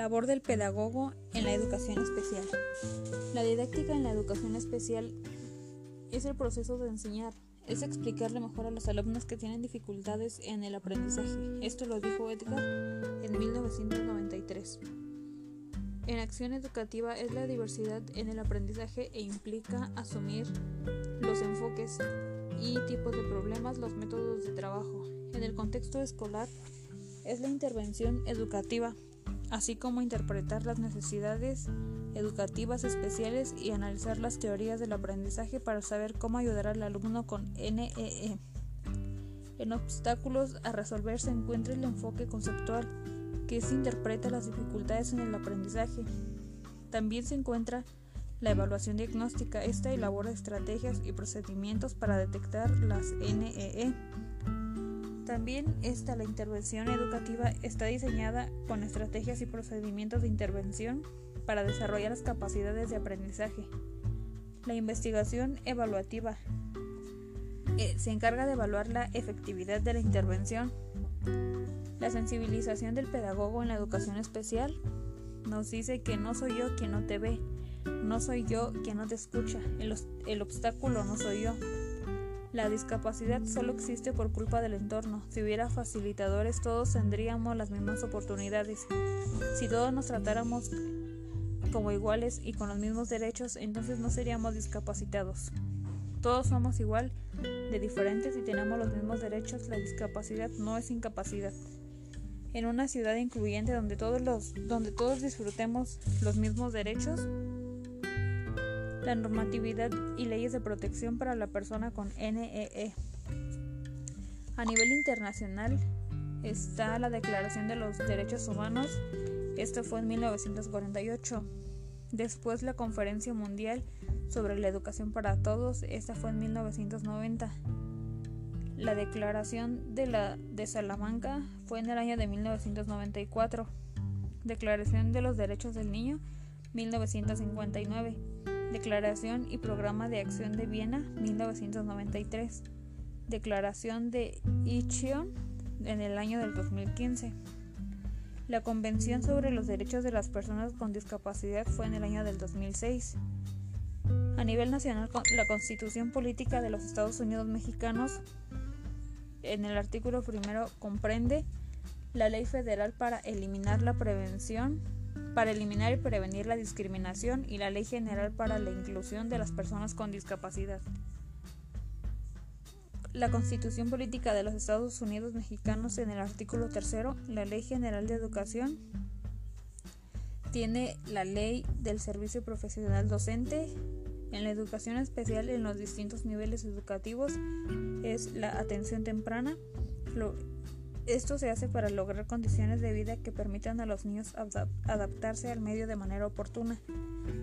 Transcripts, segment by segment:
labor del pedagogo en la educación especial. La didáctica en la educación especial es el proceso de enseñar, es explicarle mejor a los alumnos que tienen dificultades en el aprendizaje. Esto lo dijo Edgar en 1993. En acción educativa es la diversidad en el aprendizaje e implica asumir los enfoques y tipos de problemas, los métodos de trabajo. En el contexto escolar es la intervención educativa, así como interpretar las necesidades educativas especiales y analizar las teorías del aprendizaje para saber cómo ayudar al alumno con NEE. E. En obstáculos a resolver se encuentra el enfoque conceptual, que se interpreta las dificultades en el aprendizaje. También se encuentra la evaluación diagnóstica. Esta elabora estrategias y procedimientos para detectar las NEE. También está la intervención educativa está diseñada con estrategias y procedimientos de intervención para desarrollar las capacidades de aprendizaje. La investigación evaluativa eh, se encarga de evaluar la efectividad de la intervención. La sensibilización del pedagogo en la educación especial nos dice que no soy yo quien no te ve, no soy yo quien no te escucha, el obstáculo no soy yo. La discapacidad solo existe por culpa del entorno. Si hubiera facilitadores todos tendríamos las mismas oportunidades. Si todos nos tratáramos como iguales y con los mismos derechos, entonces no seríamos discapacitados. Todos somos igual de diferentes y tenemos los mismos derechos. La discapacidad no es incapacidad. En una ciudad incluyente donde todos los donde todos disfrutemos los mismos derechos, la normatividad y leyes de protección para la persona con NEE. E. A nivel internacional está la Declaración de los Derechos Humanos. Esto fue en 1948. Después la Conferencia Mundial sobre la Educación para Todos, esta fue en 1990. La Declaración de, la, de Salamanca fue en el año de 1994. Declaración de los Derechos del Niño, 1959. Declaración y Programa de Acción de Viena, 1993. Declaración de Ichion en el año del 2015. La Convención sobre los Derechos de las Personas con Discapacidad fue en el año del 2006. A nivel nacional, la Constitución Política de los Estados Unidos Mexicanos, en el artículo primero, comprende la Ley Federal para eliminar la prevención, para eliminar y prevenir la discriminación y la Ley General para la Inclusión de las Personas con Discapacidad. La Constitución Política de los Estados Unidos Mexicanos en el artículo tercero, la Ley General de Educación, tiene la Ley del Servicio Profesional Docente. En la educación especial en los distintos niveles educativos es la atención temprana. Esto se hace para lograr condiciones de vida que permitan a los niños adaptarse al medio de manera oportuna.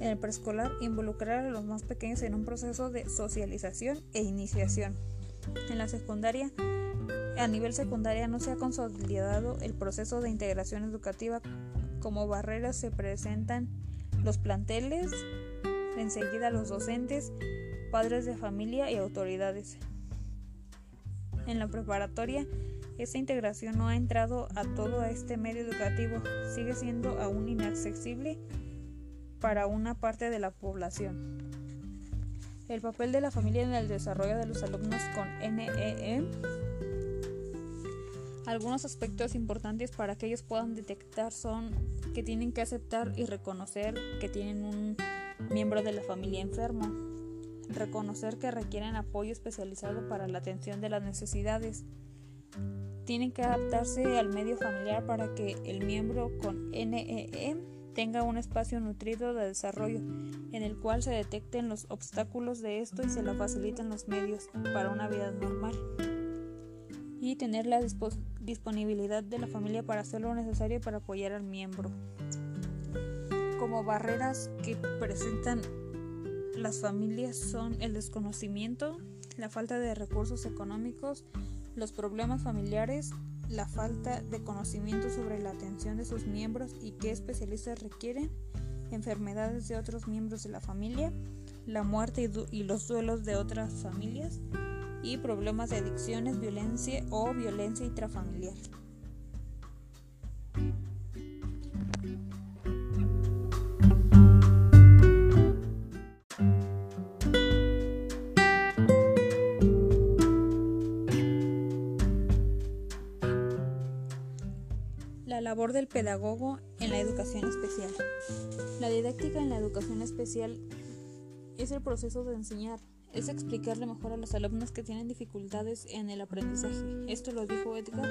En el preescolar, involucrar a los más pequeños en un proceso de socialización e iniciación. En la secundaria, a nivel secundaria no se ha consolidado el proceso de integración educativa. Como barreras se presentan los planteles, enseguida los docentes, padres de familia y autoridades. En la preparatoria, esta integración no ha entrado a todo este medio educativo, sigue siendo aún inaccesible para una parte de la población. El papel de la familia en el desarrollo de los alumnos con NEE. E. Algunos aspectos importantes para que ellos puedan detectar son que tienen que aceptar y reconocer que tienen un miembro de la familia enfermo, reconocer que requieren apoyo especializado para la atención de las necesidades, tienen que adaptarse al medio familiar para que el miembro con NEE e tenga un espacio nutrido de desarrollo en el cual se detecten los obstáculos de esto y se le faciliten los medios para una vida normal y tener la disponibilidad de la familia para hacer lo necesario para apoyar al miembro. Como barreras que presentan las familias son el desconocimiento, la falta de recursos económicos, los problemas familiares, la falta de conocimiento sobre la atención de sus miembros y qué especialistas requieren, enfermedades de otros miembros de la familia, la muerte y, los duelos de otras familias y problemas de adicciones, violencia o violencia intrafamiliar. Labor del pedagogo en la educación especial. La didáctica en la educación especial es el proceso de enseñar, es explicarle mejor a los alumnos que tienen dificultades en el aprendizaje. Esto lo dijo Edgar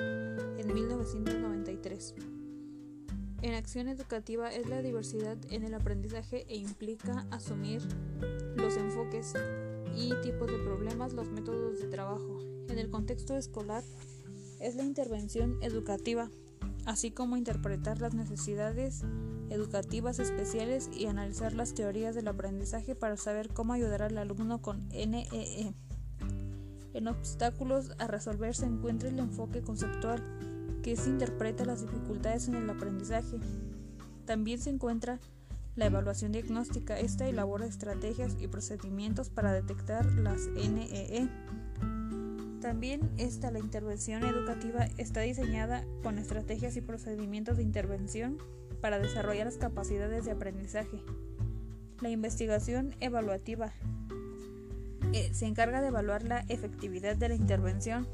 en 1993. En acción educativa es la diversidad en el aprendizaje e implica asumir los enfoques y tipos de problemas, los métodos de trabajo. En el contexto escolar es la intervención educativa así como interpretar las necesidades educativas especiales y analizar las teorías del aprendizaje para saber cómo ayudar al alumno con NEE. E. En obstáculos a resolver se encuentra el enfoque conceptual, que se interpreta las dificultades en el aprendizaje. También se encuentra la evaluación diagnóstica. Esta elabora estrategias y procedimientos para detectar las NEE. También esta, la intervención educativa, está diseñada con estrategias y procedimientos de intervención para desarrollar las capacidades de aprendizaje. La investigación evaluativa eh, se encarga de evaluar la efectividad de la intervención.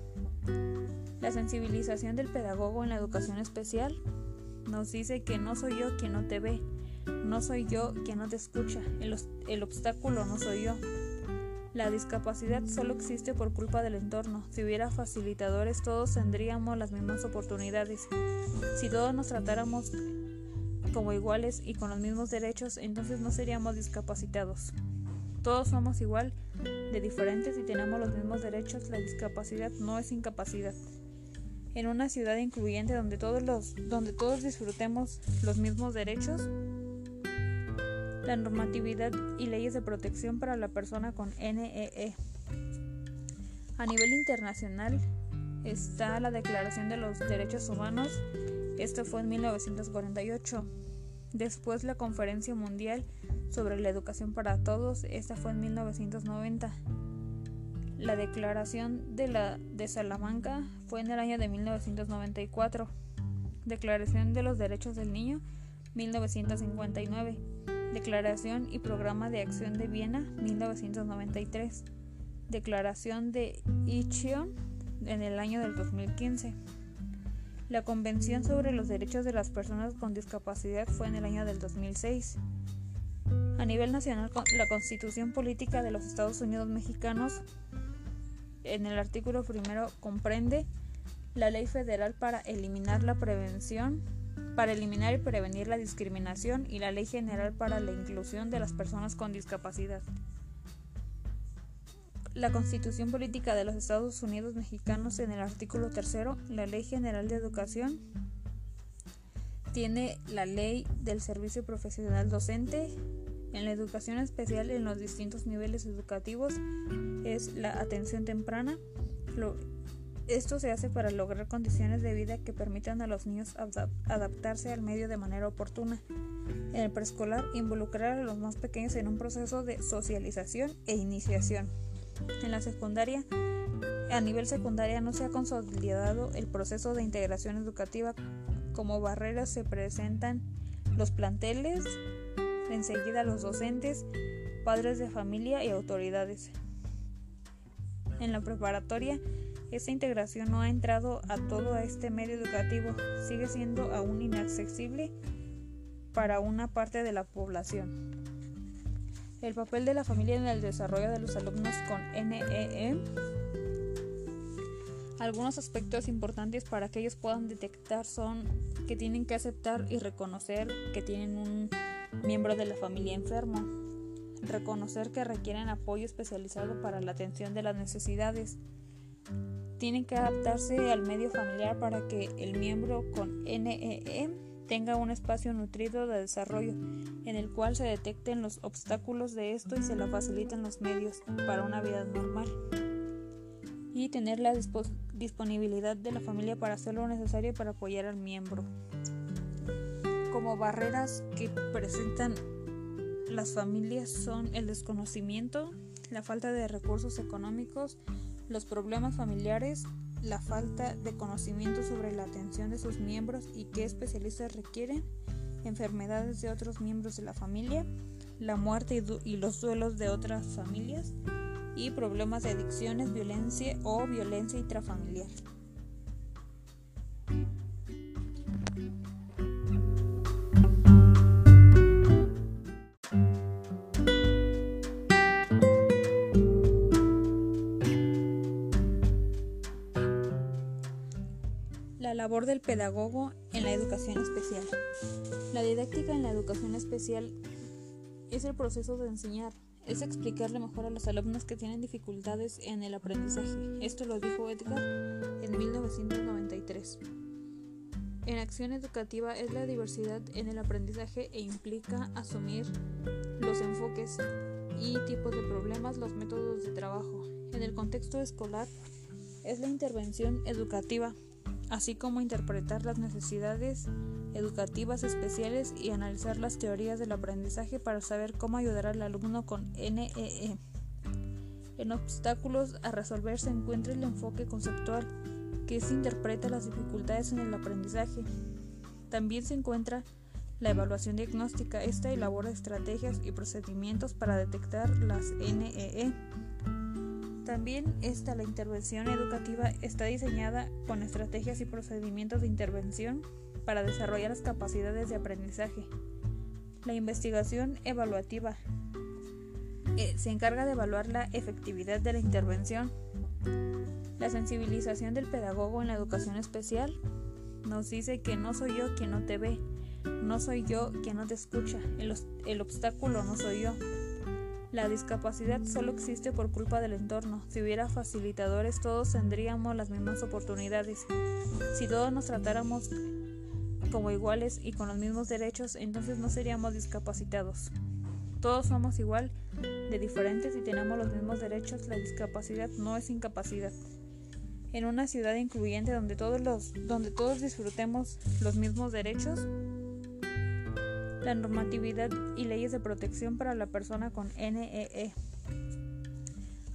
La sensibilización del pedagogo en la educación especial nos dice que no soy yo quien no te ve, no soy yo quien no te escucha, el obstáculo no soy yo. La discapacidad solo existe por culpa del entorno. Si hubiera facilitadores todos tendríamos las mismas oportunidades. Si todos nos tratáramos como iguales y con los mismos derechos, entonces no seríamos discapacitados. Todos somos igual de diferentes y tenemos los mismos derechos. La discapacidad no es incapacidad. En una ciudad incluyente donde todos, los, donde todos disfrutemos los mismos derechos, la normatividad y leyes de protección para la persona con NEE. E. A nivel internacional está la Declaración de los Derechos Humanos, esto fue en 1948. Después la Conferencia Mundial sobre la Educación para Todos, esta fue en 1990. La Declaración de, la, de Salamanca fue en el año de 1994. Declaración de los Derechos del Niño, 1959. Declaración y Programa de Acción de Viena 1993. Declaración de Ichion en el año del 2015. La Convención sobre los Derechos de las Personas con Discapacidad fue en el año del 2006. A nivel nacional, la Constitución Política de los Estados Unidos Mexicanos en el artículo primero comprende la ley federal para eliminar la prevención para eliminar y prevenir la discriminación y la Ley General para la Inclusión de las Personas con Discapacidad. La Constitución Política de los Estados Unidos Mexicanos en el artículo tercero, la Ley General de Educación, tiene la Ley del Servicio Profesional Docente. En la educación especial en los distintos niveles educativos es la atención temprana, esto se hace para lograr condiciones de vida que permitan a los niños adaptarse al medio de manera oportuna. En el preescolar, involucrar a los más pequeños en un proceso de socialización e iniciación. En la secundaria, a nivel secundaria no se ha consolidado el proceso de integración educativa. Como barreras se presentan los planteles, enseguida los docentes, padres de familia y autoridades. En la preparatoria, esta integración no ha entrado a todo este medio educativo, sigue siendo aún inaccesible para una parte de la población. El papel de la familia en el desarrollo de los alumnos con NEE. E. Algunos aspectos importantes para que ellos puedan detectar son que tienen que aceptar y reconocer que tienen un miembro de la familia enfermo, reconocer que requieren apoyo especializado para la atención de las necesidades, tienen que adaptarse al medio familiar para que el miembro con NEE e tenga un espacio nutrido de desarrollo en el cual se detecten los obstáculos de esto y se le faciliten los medios para una vida normal y tener la disponibilidad de la familia para hacer lo necesario para apoyar al miembro. Como barreras que presentan las familias son el desconocimiento, la falta de recursos económicos, los problemas familiares, la falta de conocimiento sobre la atención de sus miembros y qué especialistas requieren, enfermedades de otros miembros de la familia, la muerte y, los duelos de otras familias y problemas de adicciones, violencia o violencia intrafamiliar. Labor del pedagogo en la educación especial. La didáctica en la educación especial es el proceso de enseñar, es explicarle mejor a los alumnos que tienen dificultades en el aprendizaje. Esto lo dijo Edgar en 1993. En acción educativa es la diversidad en el aprendizaje e implica asumir los enfoques y tipos de problemas, los métodos de trabajo. En el contexto escolar es la intervención educativa así como interpretar las necesidades educativas especiales y analizar las teorías del aprendizaje para saber cómo ayudar al alumno con NEE. E. En obstáculos a resolver se encuentra el enfoque conceptual, que se interpreta las dificultades en el aprendizaje. También se encuentra la evaluación diagnóstica. Esta elabora estrategias y procedimientos para detectar las NEE. También esta, la intervención educativa, está diseñada con estrategias y procedimientos de intervención para desarrollar las capacidades de aprendizaje. La investigación evaluativa eh, se encarga de evaluar la efectividad de la intervención. La sensibilización del pedagogo en la educación especial nos dice que no soy yo quien no te ve, no soy yo quien no te escucha, el obstáculo no soy yo. La discapacidad solo existe por culpa del entorno. Si hubiera facilitadores todos tendríamos las mismas oportunidades. Si todos nos tratáramos como iguales y con los mismos derechos, entonces no seríamos discapacitados. Todos somos igual de diferentes y tenemos los mismos derechos. La discapacidad no es incapacidad. En una ciudad incluyente donde todos los donde todos disfrutemos los mismos derechos, la normatividad y leyes de protección para la persona con NEE. E.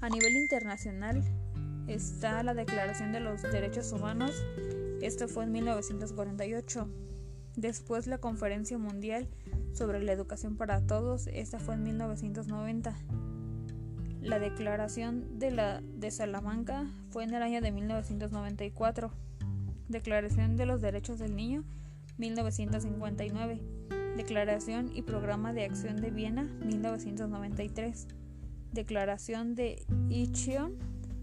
A nivel internacional está la Declaración de los Derechos Humanos, esto fue en 1948. Después la Conferencia Mundial sobre la Educación para Todos, esta fue en 1990. La Declaración de, la, de Salamanca fue en el año de 1994. Declaración de los Derechos del Niño, 1959. Declaración y Programa de Acción de Viena, 1993. Declaración de Ichion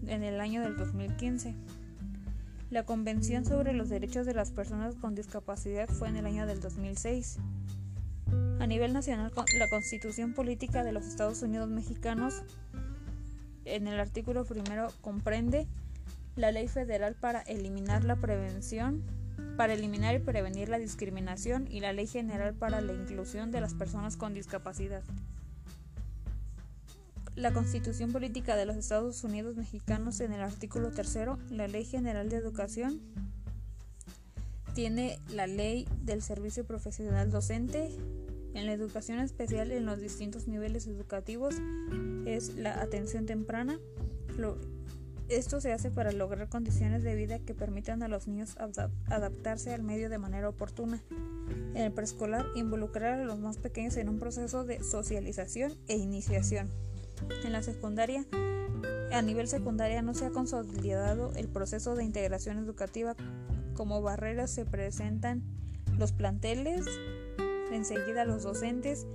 en el año del 2015. La Convención sobre los Derechos de las Personas con Discapacidad fue en el año del 2006. A nivel nacional, la Constitución Política de los Estados Unidos Mexicanos, en el artículo primero, comprende la Ley Federal para eliminar la prevención para eliminar y prevenir la discriminación y la Ley General para la Inclusión de las Personas con Discapacidad. La Constitución Política de los Estados Unidos Mexicanos en el artículo 3, la Ley General de Educación, tiene la Ley del Servicio Profesional Docente. En la educación especial en los distintos niveles educativos es la atención temprana, esto se hace para lograr condiciones de vida que permitan a los niños adaptarse al medio de manera oportuna. En el preescolar, involucrar a los más pequeños en un proceso de socialización e iniciación. En la secundaria, a nivel secundaria no se ha consolidado el proceso de integración educativa. Como barreras se presentan los planteles, enseguida los docentes,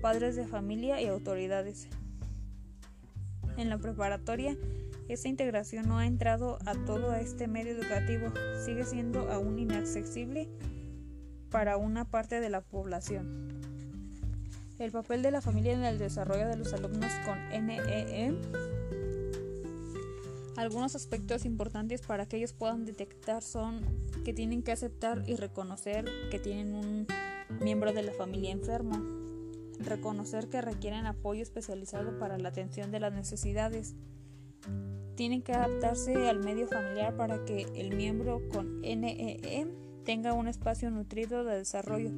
padres de familia y autoridades. En la preparatoria, esta integración no ha entrado a todo este medio educativo, sigue siendo aún inaccesible para una parte de la población. El papel de la familia en el desarrollo de los alumnos con NEE. E. Algunos aspectos importantes para que ellos puedan detectar son que tienen que aceptar y reconocer que tienen un miembro de la familia enfermo, reconocer que requieren apoyo especializado para la atención de las necesidades, tienen que adaptarse al medio familiar para que el miembro con NEE tenga un espacio nutrido de desarrollo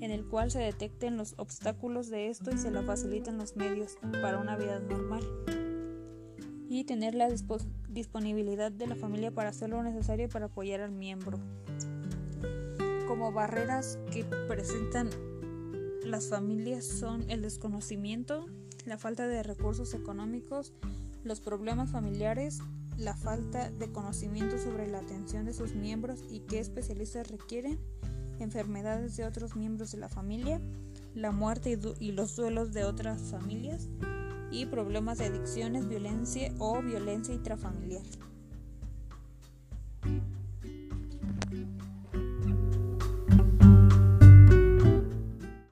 en el cual se detecten los obstáculos de esto y se le faciliten los medios para una vida normal y tener la disponibilidad de la familia para hacer lo necesario para apoyar al miembro. Como barreras que presentan las familias son el desconocimiento, la falta de recursos económicos, los problemas familiares, la falta de conocimiento sobre la atención de sus miembros y qué especialistas requieren, enfermedades de otros miembros de la familia, la muerte y, los duelos de otras familias y problemas de adicciones, violencia o violencia intrafamiliar.